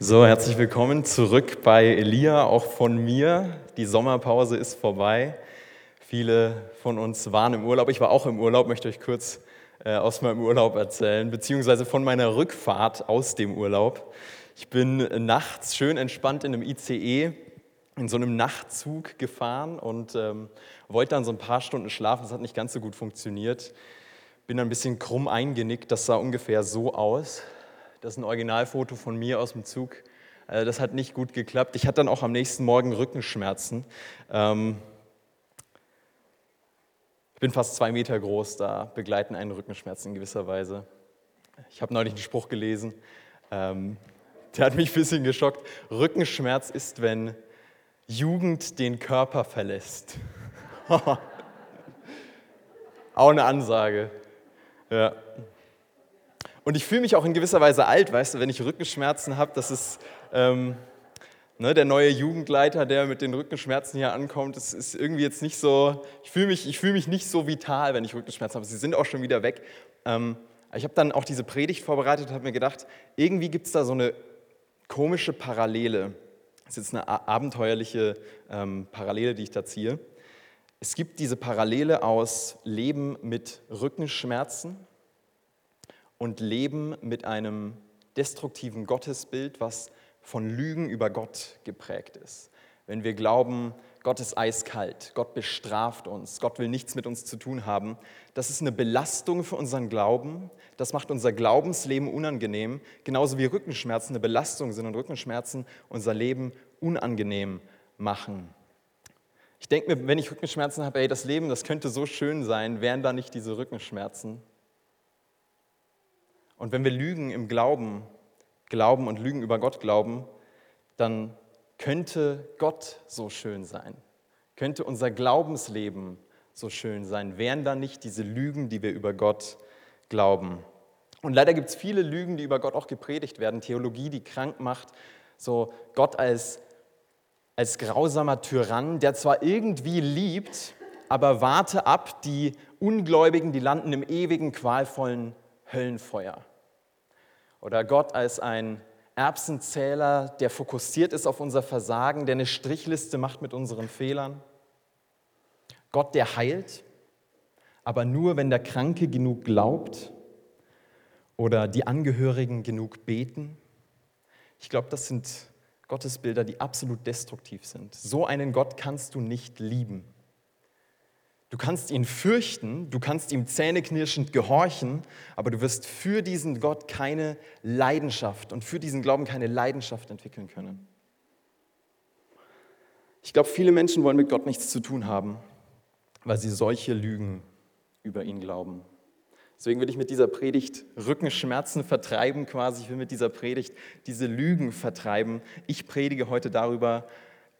So, herzlich willkommen zurück bei Elia, auch von mir. Die Sommerpause ist vorbei. Viele von uns waren im Urlaub. Ich war auch im Urlaub, möchte euch kurz äh, aus meinem Urlaub erzählen, beziehungsweise von meiner Rückfahrt aus dem Urlaub. Ich bin nachts schön entspannt in einem ICE, in so einem Nachtzug gefahren und ähm, wollte dann so ein paar Stunden schlafen. Das hat nicht ganz so gut funktioniert. Bin ein bisschen krumm eingenickt. Das sah ungefähr so aus. Das ist ein Originalfoto von mir aus dem Zug. Äh, das hat nicht gut geklappt. Ich hatte dann auch am nächsten Morgen Rückenschmerzen. Ähm, ich bin fast zwei Meter groß, da begleiten einen Rückenschmerzen in gewisser Weise. Ich habe neulich einen Spruch gelesen, ähm, der hat mich ein bisschen geschockt. Rückenschmerz ist, wenn Jugend den Körper verlässt. Auch eine Ansage. Ja. Und ich fühle mich auch in gewisser Weise alt, weißt du, wenn ich Rückenschmerzen habe, das ist ähm, ne, der neue Jugendleiter, der mit den Rückenschmerzen hier ankommt. Das ist irgendwie jetzt nicht so, ich fühle mich, fühl mich nicht so vital, wenn ich Rückenschmerzen habe. Sie sind auch schon wieder weg. Ähm, ich habe dann auch diese Predigt vorbereitet und habe mir gedacht, irgendwie gibt es da so eine komische Parallele. Das ist jetzt eine abenteuerliche ähm, Parallele, die ich da ziehe. Es gibt diese Parallele aus Leben mit Rückenschmerzen und leben mit einem destruktiven Gottesbild, was von Lügen über Gott geprägt ist. Wenn wir glauben, Gott ist eiskalt, Gott bestraft uns, Gott will nichts mit uns zu tun haben, das ist eine Belastung für unseren Glauben, das macht unser Glaubensleben unangenehm, genauso wie Rückenschmerzen eine Belastung sind und Rückenschmerzen unser Leben unangenehm machen. Ich denke mir, wenn ich Rückenschmerzen habe, ey, das Leben, das könnte so schön sein, wären da nicht diese Rückenschmerzen. Und wenn wir Lügen im Glauben glauben und Lügen über Gott glauben, dann könnte Gott so schön sein, könnte unser Glaubensleben so schön sein, wären da nicht diese Lügen, die wir über Gott glauben. Und leider gibt es viele Lügen, die über Gott auch gepredigt werden, Theologie, die krank macht, so Gott als, als grausamer Tyrann, der zwar irgendwie liebt, aber warte ab, die Ungläubigen, die landen im ewigen, qualvollen Höllenfeuer. Oder Gott als ein Erbsenzähler, der fokussiert ist auf unser Versagen, der eine Strichliste macht mit unseren Fehlern. Gott, der heilt, aber nur, wenn der Kranke genug glaubt oder die Angehörigen genug beten. Ich glaube, das sind Gottesbilder, die absolut destruktiv sind. So einen Gott kannst du nicht lieben. Du kannst ihn fürchten, du kannst ihm zähneknirschend gehorchen, aber du wirst für diesen Gott keine Leidenschaft und für diesen Glauben keine Leidenschaft entwickeln können. Ich glaube, viele Menschen wollen mit Gott nichts zu tun haben, weil sie solche Lügen über ihn glauben. Deswegen will ich mit dieser Predigt Rückenschmerzen vertreiben, quasi. Ich will mit dieser Predigt diese Lügen vertreiben. Ich predige heute darüber,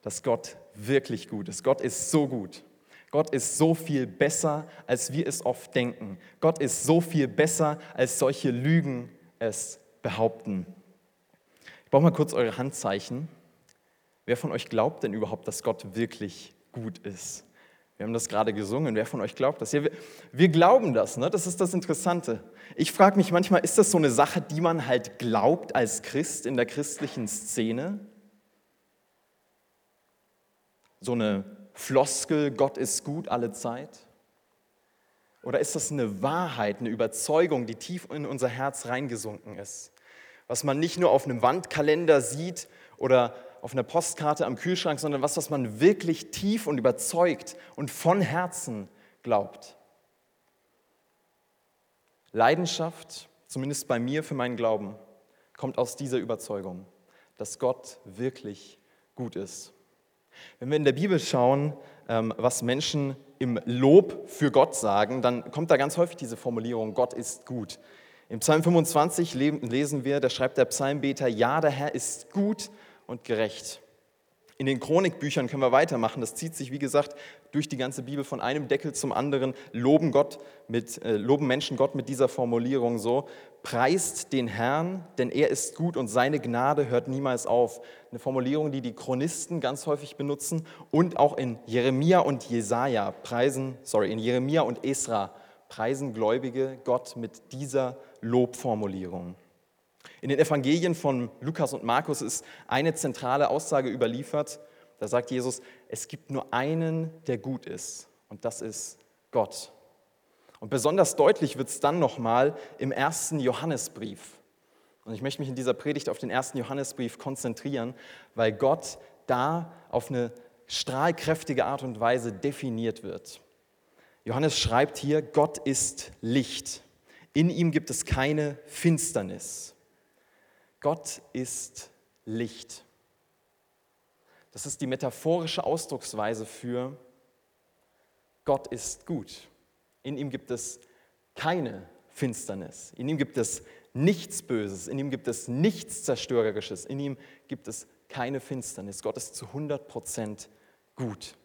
dass Gott wirklich gut ist. Gott ist so gut. Gott ist so viel besser, als wir es oft denken. Gott ist so viel besser, als solche Lügen es behaupten. Ich brauche mal kurz eure Handzeichen. Wer von euch glaubt denn überhaupt, dass Gott wirklich gut ist? Wir haben das gerade gesungen. Wer von euch glaubt das? Ja, wir, wir glauben das. Ne? Das ist das Interessante. Ich frage mich manchmal, ist das so eine Sache, die man halt glaubt als Christ in der christlichen Szene? So eine Floskel, Gott ist gut alle Zeit? Oder ist das eine Wahrheit, eine Überzeugung, die tief in unser Herz reingesunken ist? Was man nicht nur auf einem Wandkalender sieht oder auf einer Postkarte am Kühlschrank, sondern was, was man wirklich tief und überzeugt und von Herzen glaubt. Leidenschaft, zumindest bei mir für meinen Glauben, kommt aus dieser Überzeugung, dass Gott wirklich gut ist. Wenn wir in der Bibel schauen, ähm, was Menschen im Lob für Gott sagen, dann kommt da ganz häufig diese Formulierung, Gott ist gut. Im Psalm 25 lesen wir, da schreibt der Psalmbeter, ja, der Herr ist gut und gerecht. In den Chronikbüchern können wir weitermachen. Das zieht sich, wie gesagt, durch die ganze Bibel von einem Deckel zum anderen. Loben, Gott mit, äh, loben Menschen Gott mit dieser Formulierung so. Preist den Herrn, denn er ist gut und seine Gnade hört niemals auf. Eine Formulierung, die die Chronisten ganz häufig benutzen und auch in Jeremia und Jesaja preisen, sorry, in Jeremia und Esra preisen Gläubige Gott mit dieser Lobformulierung. In den Evangelien von Lukas und Markus ist eine zentrale Aussage überliefert. Da sagt Jesus, es gibt nur einen, der gut ist, und das ist Gott. Und besonders deutlich wird es dann nochmal im ersten Johannesbrief. Und ich möchte mich in dieser Predigt auf den ersten Johannesbrief konzentrieren, weil Gott da auf eine strahlkräftige Art und Weise definiert wird. Johannes schreibt hier, Gott ist Licht. In ihm gibt es keine Finsternis. Gott ist Licht. Das ist die metaphorische Ausdrucksweise für Gott ist gut. In ihm gibt es keine Finsternis. In ihm gibt es nichts Böses. In ihm gibt es nichts Zerstörerisches. In ihm gibt es keine Finsternis. Gott ist zu 100 Prozent gut.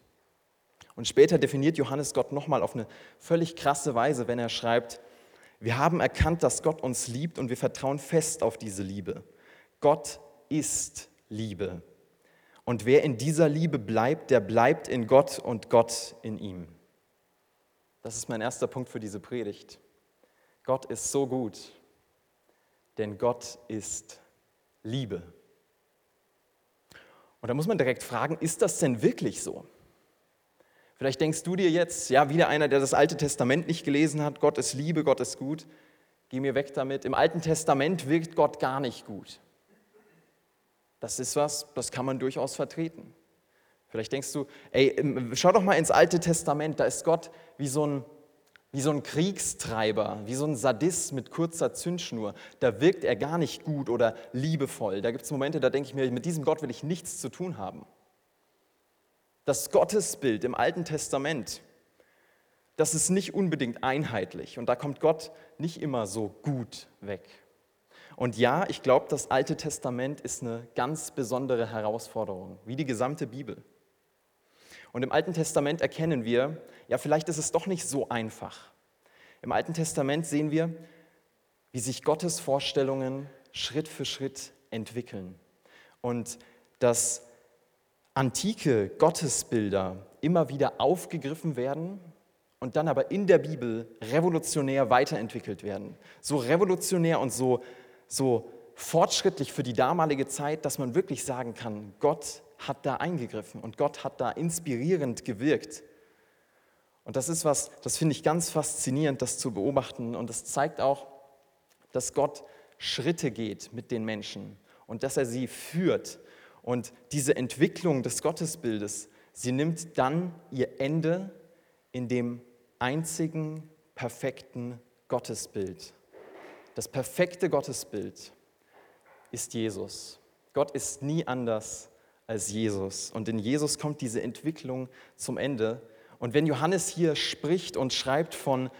Und später definiert Johannes Gott nochmal auf eine völlig krasse Weise, wenn er schreibt, wir haben erkannt, dass Gott uns liebt und wir vertrauen fest auf diese Liebe. Gott ist Liebe. Und wer in dieser Liebe bleibt, der bleibt in Gott und Gott in ihm. Das ist mein erster Punkt für diese Predigt. Gott ist so gut, denn Gott ist Liebe. Und da muss man direkt fragen, ist das denn wirklich so? Vielleicht denkst du dir jetzt, ja, wieder einer, der das Alte Testament nicht gelesen hat, Gott ist Liebe, Gott ist gut. Geh mir weg damit. Im Alten Testament wirkt Gott gar nicht gut. Das ist was, das kann man durchaus vertreten. Vielleicht denkst du, ey, schau doch mal ins Alte Testament, da ist Gott wie so ein, wie so ein Kriegstreiber, wie so ein Sadist mit kurzer Zündschnur. Da wirkt er gar nicht gut oder liebevoll. Da gibt es Momente, da denke ich mir, mit diesem Gott will ich nichts zu tun haben. Das Gottesbild im Alten Testament, das ist nicht unbedingt einheitlich und da kommt Gott nicht immer so gut weg. Und ja, ich glaube, das Alte Testament ist eine ganz besondere Herausforderung, wie die gesamte Bibel. Und im Alten Testament erkennen wir, ja, vielleicht ist es doch nicht so einfach. Im Alten Testament sehen wir, wie sich Gottes Vorstellungen Schritt für Schritt entwickeln. Und dass antike Gottesbilder immer wieder aufgegriffen werden und dann aber in der Bibel revolutionär weiterentwickelt werden. So revolutionär und so so fortschrittlich für die damalige Zeit, dass man wirklich sagen kann, Gott hat da eingegriffen und Gott hat da inspirierend gewirkt. Und das ist was, das finde ich ganz faszinierend, das zu beobachten. Und das zeigt auch, dass Gott Schritte geht mit den Menschen und dass er sie führt. Und diese Entwicklung des Gottesbildes, sie nimmt dann ihr Ende in dem einzigen perfekten Gottesbild. Das perfekte Gottesbild ist Jesus. Gott ist nie anders als Jesus. Und in Jesus kommt diese Entwicklung zum Ende. Und wenn Johannes hier spricht und schreibt von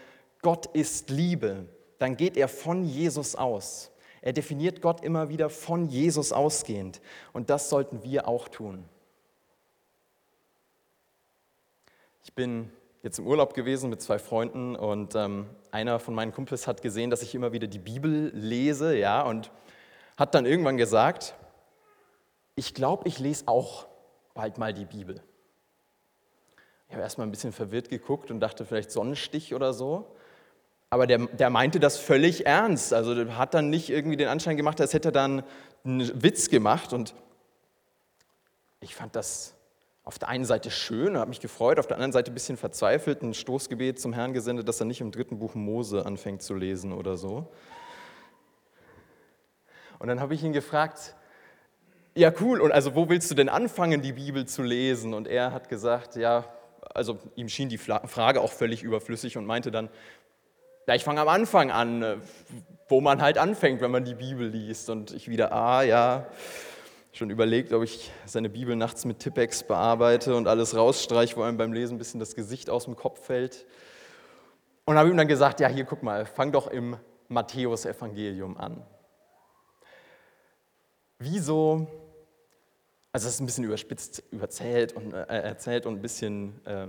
Gott ist Liebe, dann geht er von Jesus aus. Er definiert Gott immer wieder von Jesus ausgehend. Und das sollten wir auch tun. Ich bin jetzt im Urlaub gewesen mit zwei Freunden und ähm, einer von meinen Kumpels hat gesehen, dass ich immer wieder die Bibel lese, ja, und hat dann irgendwann gesagt, ich glaube, ich lese auch bald mal die Bibel. Ich habe erstmal ein bisschen verwirrt geguckt und dachte vielleicht Sonnenstich oder so. Aber der, der meinte das völlig ernst. Also hat dann nicht irgendwie den Anschein gemacht, als hätte er dann einen Witz gemacht. Und ich fand das auf der einen Seite schön, habe mich gefreut, auf der anderen Seite ein bisschen verzweifelt, ein Stoßgebet zum Herrn gesendet, dass er nicht im dritten Buch Mose anfängt zu lesen oder so. Und dann habe ich ihn gefragt, ja cool, und also wo willst du denn anfangen, die Bibel zu lesen? Und er hat gesagt, ja, also ihm schien die Frage auch völlig überflüssig und meinte dann, ja, ich fange am Anfang an, äh, wo man halt anfängt, wenn man die Bibel liest. Und ich wieder, ah ja, schon überlegt, ob ich seine Bibel nachts mit Tippex bearbeite und alles rausstreiche, wo einem beim Lesen ein bisschen das Gesicht aus dem Kopf fällt. Und habe ihm dann gesagt, ja, hier guck mal, fang doch im Matthäus-Evangelium an. Wieso, also das ist ein bisschen überspitzt überzählt und, äh, erzählt und ein bisschen äh,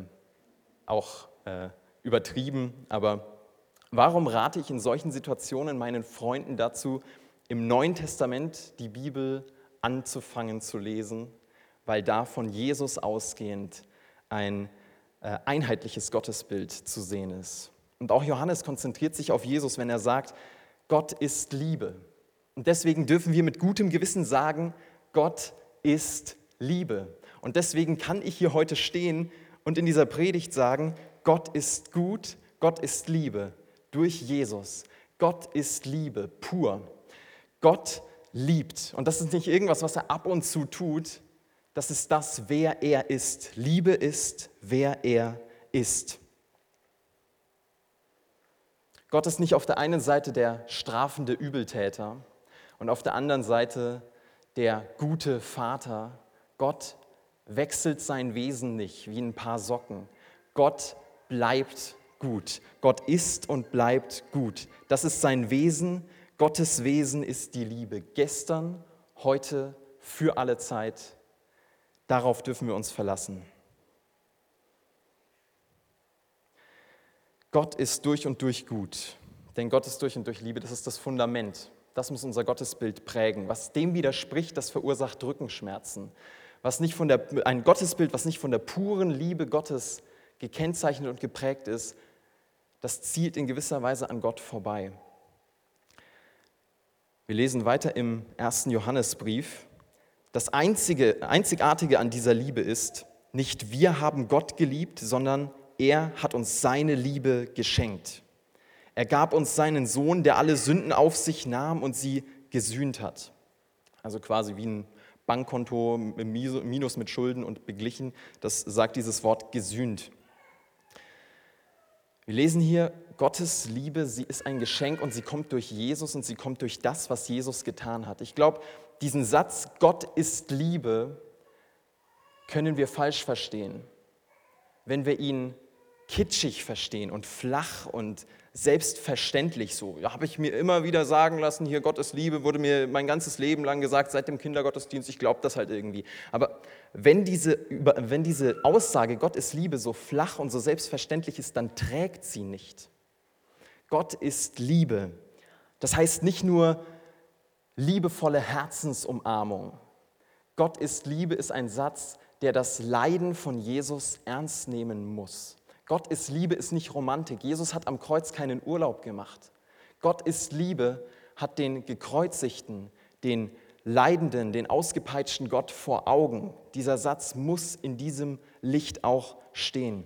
auch äh, übertrieben, aber warum rate ich in solchen Situationen meinen Freunden dazu, im Neuen Testament die Bibel zu anzufangen zu lesen, weil da von Jesus ausgehend ein äh, einheitliches Gottesbild zu sehen ist. Und auch Johannes konzentriert sich auf Jesus, wenn er sagt, Gott ist Liebe. Und deswegen dürfen wir mit gutem Gewissen sagen, Gott ist Liebe. Und deswegen kann ich hier heute stehen und in dieser Predigt sagen, Gott ist gut, Gott ist Liebe durch Jesus. Gott ist Liebe pur. Gott liebt. Und das ist nicht irgendwas, was er ab und zu tut. Das ist das, wer er ist. Liebe ist, wer er ist. Gott ist nicht auf der einen Seite der strafende Übeltäter und auf der anderen Seite der gute Vater. Gott wechselt sein Wesen nicht wie ein paar Socken. Gott bleibt gut. Gott ist und bleibt gut. Das ist sein Wesen. Gottes Wesen ist die Liebe. Gestern, heute, für alle Zeit. Darauf dürfen wir uns verlassen. Gott ist durch und durch gut. Denn Gott ist durch und durch Liebe. Das ist das Fundament. Das muss unser Gottesbild prägen. Was dem widerspricht, das verursacht Rückenschmerzen. Was nicht von der, ein Gottesbild, was nicht von der puren Liebe Gottes gekennzeichnet und geprägt ist, das zielt in gewisser Weise an Gott vorbei. Wir lesen weiter im ersten Johannesbrief. Das einzige, einzigartige an dieser Liebe ist, nicht wir haben Gott geliebt, sondern er hat uns seine Liebe geschenkt. Er gab uns seinen Sohn, der alle Sünden auf sich nahm und sie gesühnt hat. Also quasi wie ein Bankkonto Minus mit Schulden und beglichen. Das sagt dieses Wort gesühnt. Wir lesen hier, Gottes Liebe, sie ist ein Geschenk und sie kommt durch Jesus und sie kommt durch das, was Jesus getan hat. Ich glaube, diesen Satz, Gott ist Liebe, können wir falsch verstehen, wenn wir ihn kitschig verstehen und flach und selbstverständlich so. Ja, habe ich mir immer wieder sagen lassen, hier Gott ist Liebe, wurde mir mein ganzes Leben lang gesagt, seit dem Kindergottesdienst, ich glaube das halt irgendwie. Aber wenn diese, wenn diese Aussage, Gott ist Liebe, so flach und so selbstverständlich ist, dann trägt sie nicht. Gott ist Liebe. Das heißt nicht nur liebevolle Herzensumarmung. Gott ist Liebe ist ein Satz, der das Leiden von Jesus ernst nehmen muss. Gott ist Liebe ist nicht Romantik. Jesus hat am Kreuz keinen Urlaub gemacht. Gott ist Liebe hat den gekreuzigten, den Leidenden, den ausgepeitschten Gott vor Augen. Dieser Satz muss in diesem Licht auch stehen.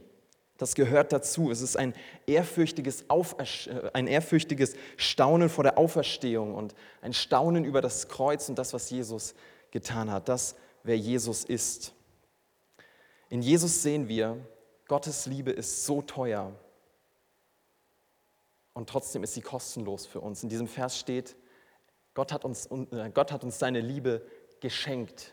Das gehört dazu. Es ist ein ehrfürchtiges, äh, ein ehrfürchtiges Staunen vor der Auferstehung und ein Staunen über das Kreuz und das, was Jesus getan hat. Das, wer Jesus ist. In Jesus sehen wir, Gottes Liebe ist so teuer und trotzdem ist sie kostenlos für uns. In diesem Vers steht, Gott hat uns, äh, Gott hat uns seine Liebe geschenkt.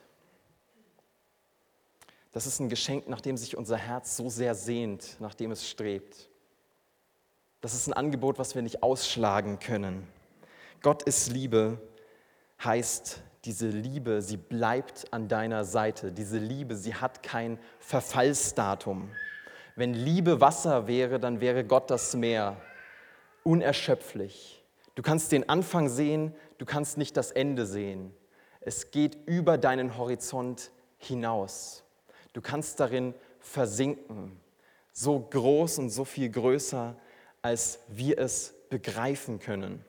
Das ist ein Geschenk, nach dem sich unser Herz so sehr sehnt, nach dem es strebt. Das ist ein Angebot, was wir nicht ausschlagen können. Gott ist Liebe heißt, diese Liebe, sie bleibt an deiner Seite. Diese Liebe, sie hat kein Verfallsdatum. Wenn Liebe Wasser wäre, dann wäre Gott das Meer, unerschöpflich. Du kannst den Anfang sehen, du kannst nicht das Ende sehen. Es geht über deinen Horizont hinaus. Du kannst darin versinken, so groß und so viel größer, als wir es begreifen können.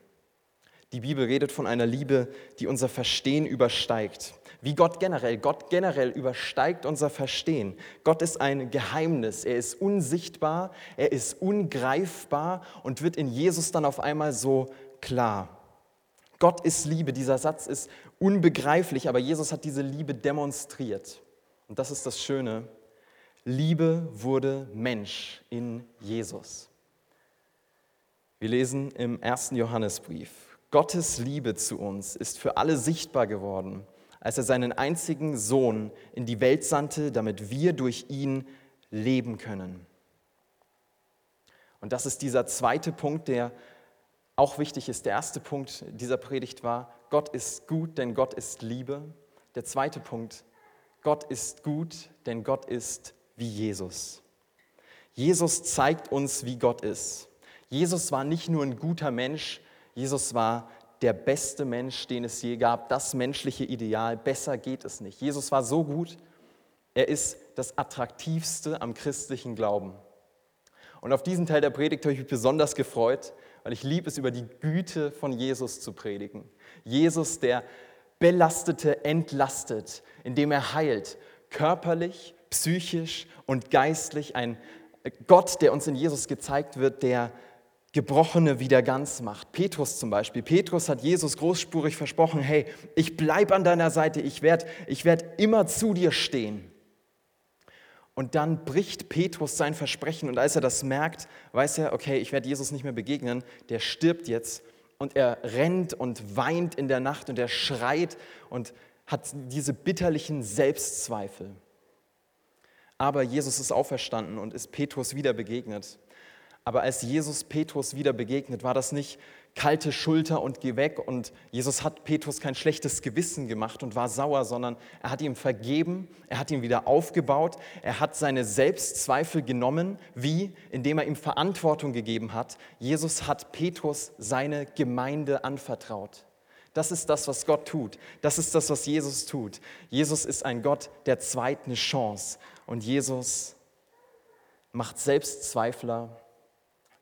Die Bibel redet von einer Liebe, die unser Verstehen übersteigt. Wie Gott generell. Gott generell übersteigt unser Verstehen. Gott ist ein Geheimnis. Er ist unsichtbar, er ist ungreifbar und wird in Jesus dann auf einmal so klar. Gott ist Liebe. Dieser Satz ist unbegreiflich, aber Jesus hat diese Liebe demonstriert. Und das ist das Schöne. Liebe wurde Mensch in Jesus. Wir lesen im ersten Johannesbrief. Gottes Liebe zu uns ist für alle sichtbar geworden, als er seinen einzigen Sohn in die Welt sandte, damit wir durch ihn leben können. Und das ist dieser zweite Punkt, der auch wichtig ist. Der erste Punkt dieser Predigt war, Gott ist gut, denn Gott ist Liebe. Der zweite Punkt, Gott ist gut, denn Gott ist wie Jesus. Jesus zeigt uns, wie Gott ist. Jesus war nicht nur ein guter Mensch, Jesus war der beste Mensch, den es je gab, das menschliche Ideal. Besser geht es nicht. Jesus war so gut, er ist das Attraktivste am christlichen Glauben. Und auf diesen Teil der Predigt habe ich mich besonders gefreut, weil ich liebe es, über die Güte von Jesus zu predigen. Jesus, der Belastete entlastet, indem er heilt, körperlich, psychisch und geistlich. Ein Gott, der uns in Jesus gezeigt wird, der Gebrochene wieder ganz macht. Petrus zum Beispiel. Petrus hat Jesus großspurig versprochen, hey, ich bleibe an deiner Seite, ich werde ich werd immer zu dir stehen. Und dann bricht Petrus sein Versprechen und als er das merkt, weiß er, okay, ich werde Jesus nicht mehr begegnen, der stirbt jetzt und er rennt und weint in der Nacht und er schreit und hat diese bitterlichen Selbstzweifel. Aber Jesus ist auferstanden und ist Petrus wieder begegnet. Aber als Jesus Petrus wieder begegnet, war das nicht kalte Schulter und geh weg. Und Jesus hat Petrus kein schlechtes Gewissen gemacht und war sauer, sondern er hat ihm vergeben, er hat ihn wieder aufgebaut, er hat seine Selbstzweifel genommen, wie indem er ihm Verantwortung gegeben hat. Jesus hat Petrus seine Gemeinde anvertraut. Das ist das, was Gott tut. Das ist das, was Jesus tut. Jesus ist ein Gott der zweiten Chance. Und Jesus macht Selbstzweifler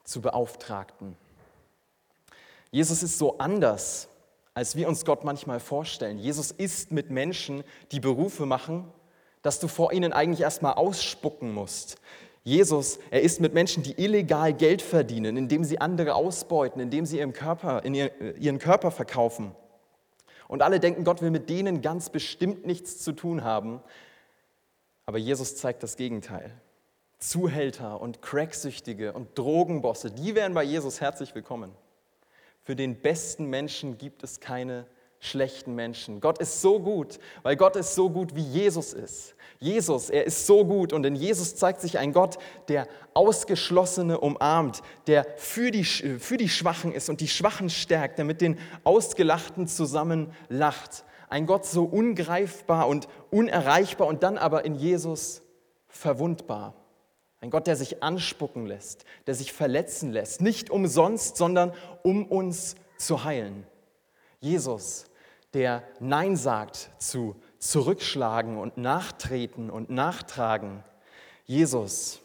zu Beauftragten. Jesus ist so anders, als wir uns Gott manchmal vorstellen. Jesus ist mit Menschen, die Berufe machen, dass du vor ihnen eigentlich erstmal ausspucken musst. Jesus, er ist mit Menschen, die illegal Geld verdienen, indem sie andere ausbeuten, indem sie ihren Körper, in ihren Körper verkaufen. Und alle denken, Gott will mit denen ganz bestimmt nichts zu tun haben. Aber Jesus zeigt das Gegenteil. Zuhälter und Cracksüchtige und Drogenbosse, die wären bei Jesus herzlich willkommen. Für den besten Menschen gibt es keine schlechten Menschen. Gott ist so gut, weil Gott ist so gut, wie Jesus ist. Jesus, er ist so gut und in Jesus zeigt sich ein Gott, der Ausgeschlossene umarmt, der für die, für die Schwachen ist und die Schwachen stärkt, der mit den Ausgelachten zusammen lacht. Ein Gott so ungreifbar und unerreichbar und dann aber in Jesus verwundbar. Ein Gott, der sich anspucken lässt, der sich verletzen lässt, nicht umsonst, sondern um uns zu heilen. Jesus, der Nein sagt zu Zurückschlagen und Nachtreten und Nachtragen. Jesus,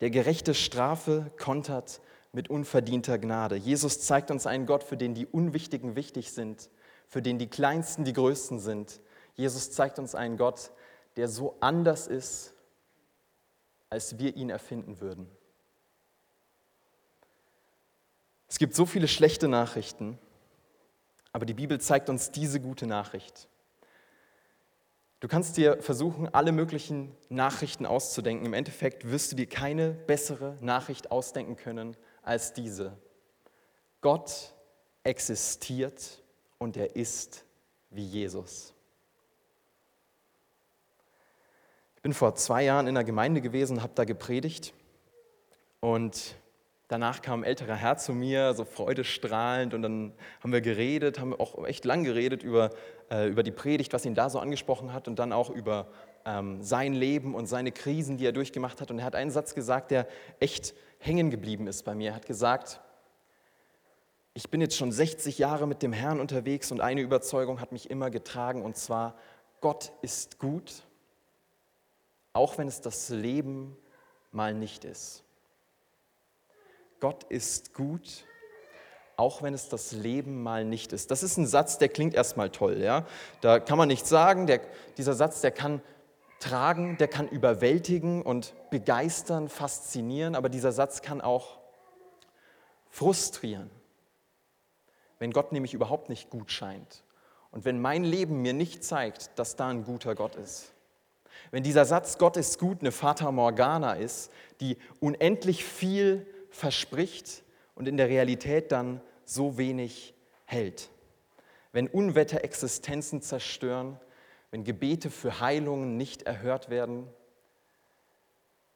der gerechte Strafe kontert mit unverdienter Gnade. Jesus zeigt uns einen Gott, für den die Unwichtigen wichtig sind, für den die Kleinsten die Größten sind. Jesus zeigt uns einen Gott, der so anders ist als wir ihn erfinden würden. Es gibt so viele schlechte Nachrichten, aber die Bibel zeigt uns diese gute Nachricht. Du kannst dir versuchen, alle möglichen Nachrichten auszudenken. Im Endeffekt wirst du dir keine bessere Nachricht ausdenken können als diese. Gott existiert und er ist wie Jesus. Ich bin vor zwei Jahren in einer Gemeinde gewesen, habe da gepredigt. Und danach kam ein älterer Herr zu mir, so freudestrahlend. Und dann haben wir geredet, haben auch echt lang geredet über, äh, über die Predigt, was ihn da so angesprochen hat. Und dann auch über ähm, sein Leben und seine Krisen, die er durchgemacht hat. Und er hat einen Satz gesagt, der echt hängen geblieben ist bei mir. Er hat gesagt, ich bin jetzt schon 60 Jahre mit dem Herrn unterwegs und eine Überzeugung hat mich immer getragen. Und zwar, Gott ist gut auch wenn es das Leben mal nicht ist. Gott ist gut, auch wenn es das Leben mal nicht ist. Das ist ein Satz, der klingt erstmal toll. Ja? Da kann man nichts sagen. Der, dieser Satz, der kann tragen, der kann überwältigen und begeistern, faszinieren, aber dieser Satz kann auch frustrieren, wenn Gott nämlich überhaupt nicht gut scheint und wenn mein Leben mir nicht zeigt, dass da ein guter Gott ist. Wenn dieser Satz Gott ist gut eine Fata Morgana ist, die unendlich viel verspricht und in der Realität dann so wenig hält. Wenn Unwetter Existenzen zerstören, wenn Gebete für Heilungen nicht erhört werden,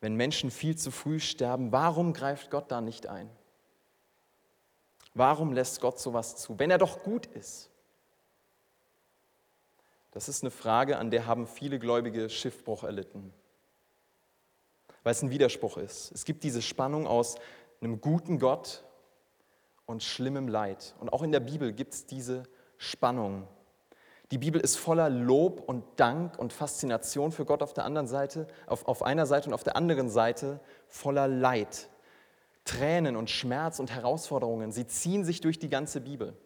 wenn Menschen viel zu früh sterben, warum greift Gott da nicht ein? Warum lässt Gott sowas zu, wenn er doch gut ist? Das ist eine Frage, an der haben viele Gläubige Schiffbruch erlitten, weil es ein Widerspruch ist. Es gibt diese Spannung aus einem guten Gott und schlimmem Leid. Und auch in der Bibel gibt es diese Spannung. Die Bibel ist voller Lob und Dank und Faszination für Gott auf der anderen Seite, auf, auf einer Seite und auf der anderen Seite voller Leid. Tränen und Schmerz und Herausforderungen, sie ziehen sich durch die ganze Bibel.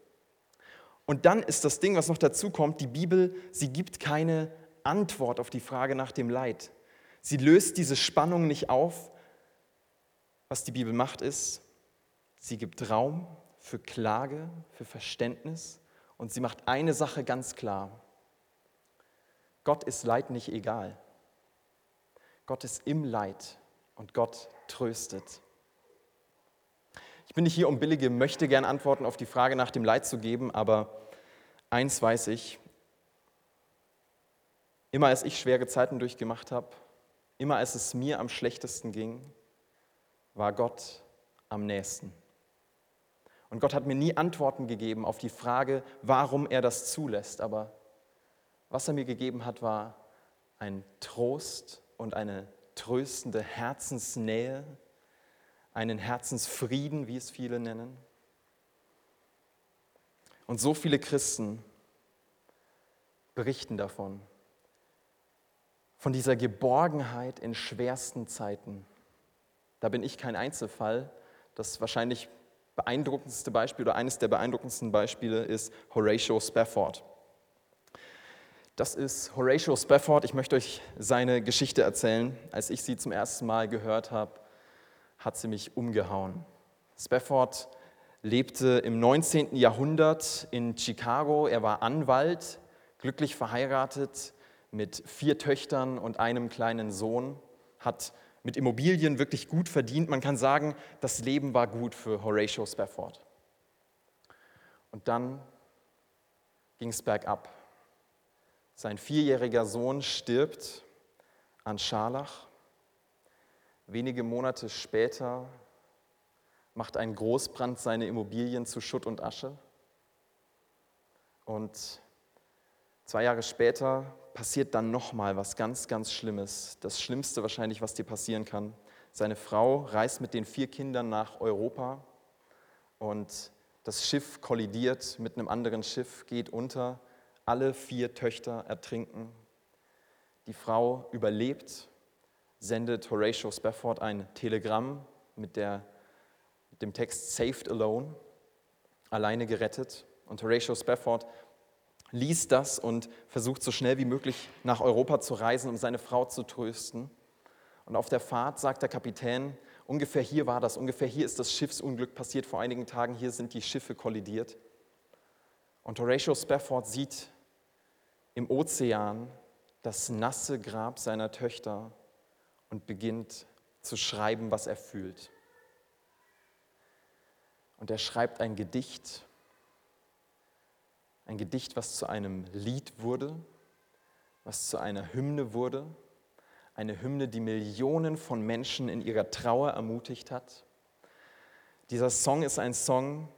Und dann ist das Ding, was noch dazu kommt, die Bibel, sie gibt keine Antwort auf die Frage nach dem Leid. Sie löst diese Spannung nicht auf. Was die Bibel macht, ist, sie gibt Raum für Klage, für Verständnis und sie macht eine Sache ganz klar. Gott ist Leid nicht egal. Gott ist im Leid und Gott tröstet. Ich bin nicht hier, um billige möchte gern Antworten auf die Frage nach dem Leid zu geben, aber eins weiß ich, immer als ich schwere Zeiten durchgemacht habe, immer als es mir am schlechtesten ging, war Gott am nächsten. Und Gott hat mir nie Antworten gegeben auf die Frage, warum er das zulässt, aber was er mir gegeben hat, war ein Trost und eine tröstende Herzensnähe, einen Herzensfrieden, wie es viele nennen. Und so viele Christen berichten davon, von dieser Geborgenheit in schwersten Zeiten. Da bin ich kein Einzelfall. Das wahrscheinlich beeindruckendste Beispiel oder eines der beeindruckendsten Beispiele ist Horatio Spafford. Das ist Horatio Spafford. Ich möchte euch seine Geschichte erzählen. Als ich sie zum ersten Mal gehört habe, hat sie mich umgehauen. Spafford lebte im 19. Jahrhundert in Chicago. Er war Anwalt, glücklich verheiratet mit vier Töchtern und einem kleinen Sohn, hat mit Immobilien wirklich gut verdient. Man kann sagen, das Leben war gut für Horatio Spafford. Und dann ging es bergab. Sein vierjähriger Sohn stirbt an Scharlach. Wenige Monate später macht ein Großbrand seine Immobilien zu Schutt und Asche. Und zwei Jahre später passiert dann nochmal was ganz, ganz Schlimmes. Das Schlimmste wahrscheinlich, was dir passieren kann. Seine Frau reist mit den vier Kindern nach Europa und das Schiff kollidiert mit einem anderen Schiff, geht unter alle vier Töchter ertrinken. Die Frau überlebt, sendet Horatio Spafford ein Telegramm mit, der, mit dem Text Saved Alone, alleine gerettet. Und Horatio Spafford liest das und versucht so schnell wie möglich nach Europa zu reisen, um seine Frau zu trösten. Und auf der Fahrt sagt der Kapitän, ungefähr hier war das, ungefähr hier ist das Schiffsunglück passiert vor einigen Tagen, hier sind die Schiffe kollidiert. Und Horatio Spafford sieht im Ozean das nasse Grab seiner Töchter und beginnt zu schreiben, was er fühlt. Und er schreibt ein Gedicht, ein Gedicht, was zu einem Lied wurde, was zu einer Hymne wurde, eine Hymne, die Millionen von Menschen in ihrer Trauer ermutigt hat. Dieser Song ist ein Song,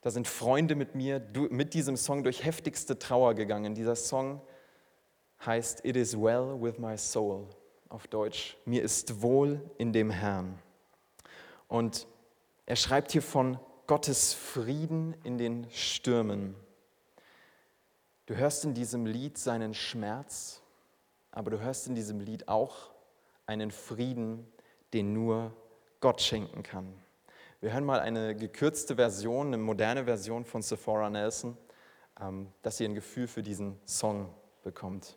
da sind Freunde mit mir mit diesem Song durch heftigste Trauer gegangen. Dieser Song heißt It is well with my soul. Auf Deutsch, mir ist wohl in dem Herrn. Und er schreibt hier von Gottes Frieden in den Stürmen. Du hörst in diesem Lied seinen Schmerz, aber du hörst in diesem Lied auch einen Frieden, den nur Gott schenken kann. Wir hören mal eine gekürzte Version, eine moderne Version von Sephora Nelson, ähm, dass ihr ein Gefühl für diesen Song bekommt.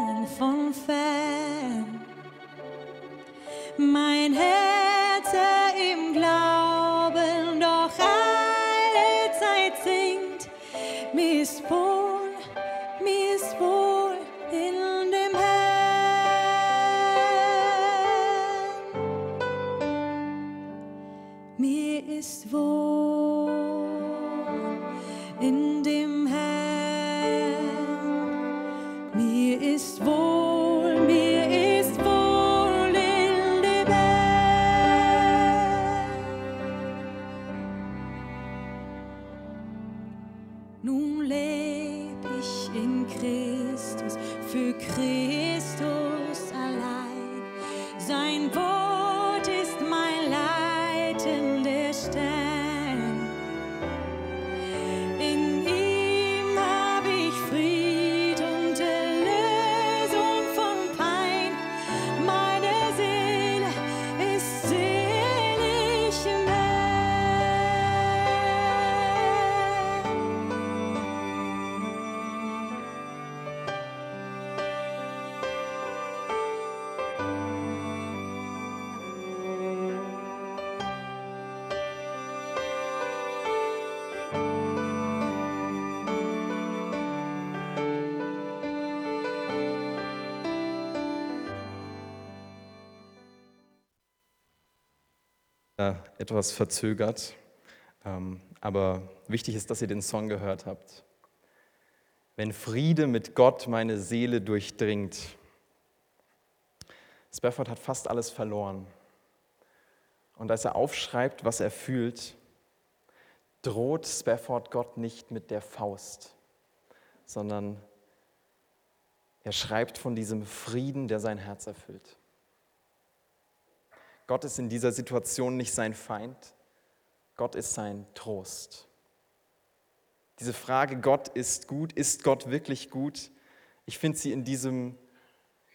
Christus, für Christus etwas verzögert. Ähm, aber wichtig ist, dass ihr den Song gehört habt. Wenn Friede mit Gott meine Seele durchdringt. Spafford hat fast alles verloren. Und als er aufschreibt, was er fühlt, droht Spafford Gott nicht mit der Faust, sondern er schreibt von diesem Frieden, der sein Herz erfüllt. Gott ist in dieser Situation nicht sein Feind, Gott ist sein Trost. Diese Frage, Gott ist gut, ist Gott wirklich gut? Ich finde sie in diesem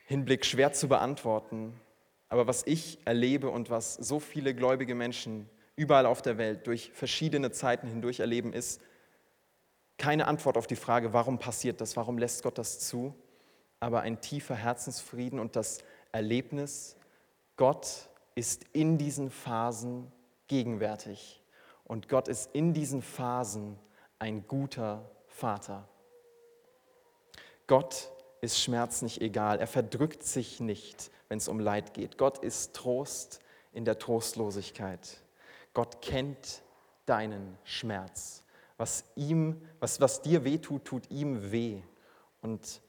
Hinblick schwer zu beantworten. Aber was ich erlebe und was so viele gläubige Menschen überall auf der Welt durch verschiedene Zeiten hindurch erleben, ist keine Antwort auf die Frage, warum passiert das, warum lässt Gott das zu, aber ein tiefer Herzensfrieden und das Erlebnis, Gott ist in diesen Phasen gegenwärtig und Gott ist in diesen Phasen ein guter Vater. Gott ist Schmerz nicht egal, er verdrückt sich nicht, wenn es um Leid geht. Gott ist Trost in der Trostlosigkeit. Gott kennt deinen Schmerz. Was, ihm, was, was dir wehtut, tut ihm weh. Und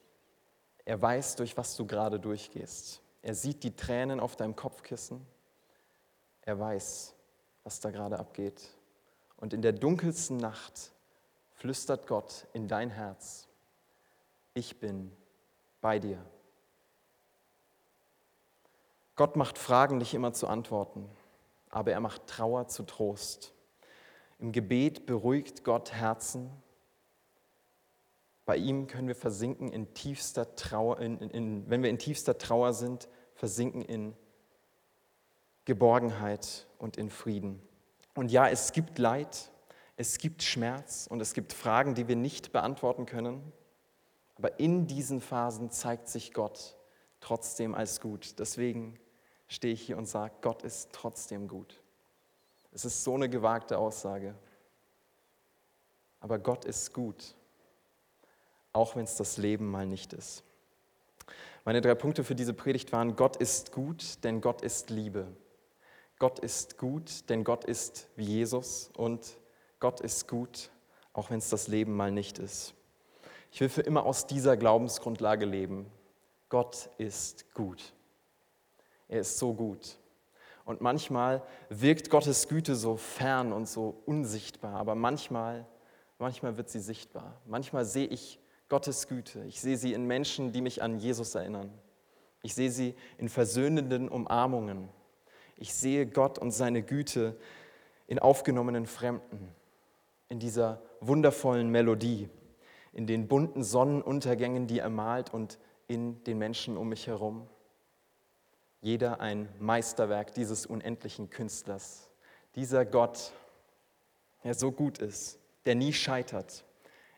er weiß, durch was du gerade durchgehst. Er sieht die Tränen auf deinem Kopfkissen. Er weiß, was da gerade abgeht. Und in der dunkelsten Nacht flüstert Gott in dein Herz, ich bin bei dir. Gott macht Fragen nicht immer zu Antworten, aber er macht Trauer zu Trost. Im Gebet beruhigt Gott Herzen. Bei ihm können wir versinken in tiefster Trauer, in, in, wenn wir in tiefster Trauer sind, versinken in Geborgenheit und in Frieden. Und ja, es gibt Leid, es gibt Schmerz und es gibt Fragen, die wir nicht beantworten können. Aber in diesen Phasen zeigt sich Gott trotzdem als gut. Deswegen stehe ich hier und sage, Gott ist trotzdem gut. Es ist so eine gewagte Aussage. Aber Gott ist gut, auch wenn es das Leben mal nicht ist. Meine drei Punkte für diese Predigt waren, Gott ist gut, denn Gott ist Liebe. Gott ist gut, denn Gott ist wie Jesus und Gott ist gut, auch wenn es das Leben mal nicht ist. Ich will für immer aus dieser Glaubensgrundlage leben. Gott ist gut. Er ist so gut. Und manchmal wirkt Gottes Güte so fern und so unsichtbar, aber manchmal, manchmal wird sie sichtbar. Manchmal sehe ich Gottes Güte. Ich sehe sie in Menschen, die mich an Jesus erinnern. Ich sehe sie in versöhnenden Umarmungen. Ich sehe Gott und seine Güte in aufgenommenen Fremden, in dieser wundervollen Melodie, in den bunten Sonnenuntergängen, die er malt und in den Menschen um mich herum. Jeder ein Meisterwerk dieses unendlichen Künstlers. Dieser Gott, der so gut ist, der nie scheitert.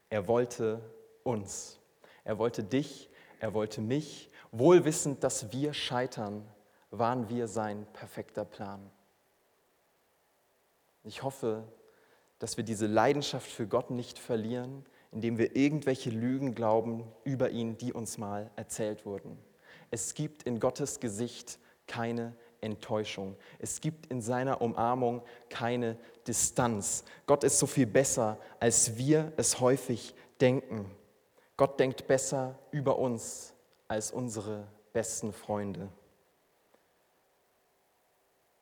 Er wollte uns. Er wollte dich, er wollte mich. Wohl wissend, dass wir scheitern, waren wir sein perfekter Plan. Ich hoffe, dass wir diese Leidenschaft für Gott nicht verlieren, indem wir irgendwelche Lügen glauben über ihn, die uns mal erzählt wurden. Es gibt in Gottes Gesicht keine Enttäuschung. Es gibt in seiner Umarmung keine Distanz. Gott ist so viel besser, als wir es häufig denken. Gott denkt besser über uns als unsere besten Freunde.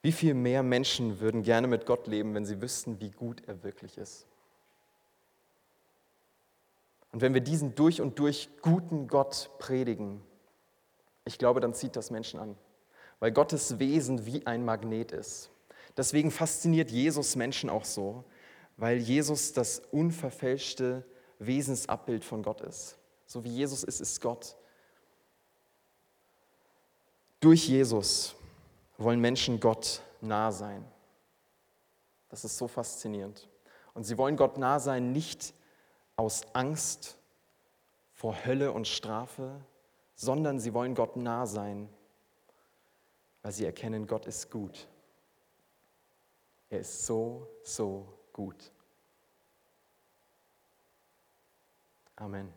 Wie viel mehr Menschen würden gerne mit Gott leben, wenn sie wüssten, wie gut er wirklich ist? Und wenn wir diesen durch und durch guten Gott predigen, ich glaube, dann zieht das Menschen an, weil Gottes Wesen wie ein Magnet ist. Deswegen fasziniert Jesus Menschen auch so, weil Jesus das unverfälschte Wesensabbild von Gott ist. So wie Jesus ist, ist Gott. Durch Jesus wollen Menschen Gott nah sein. Das ist so faszinierend. Und sie wollen Gott nah sein, nicht aus Angst vor Hölle und Strafe, sondern sie wollen Gott nah sein, weil sie erkennen, Gott ist gut. Er ist so, so gut. Amen.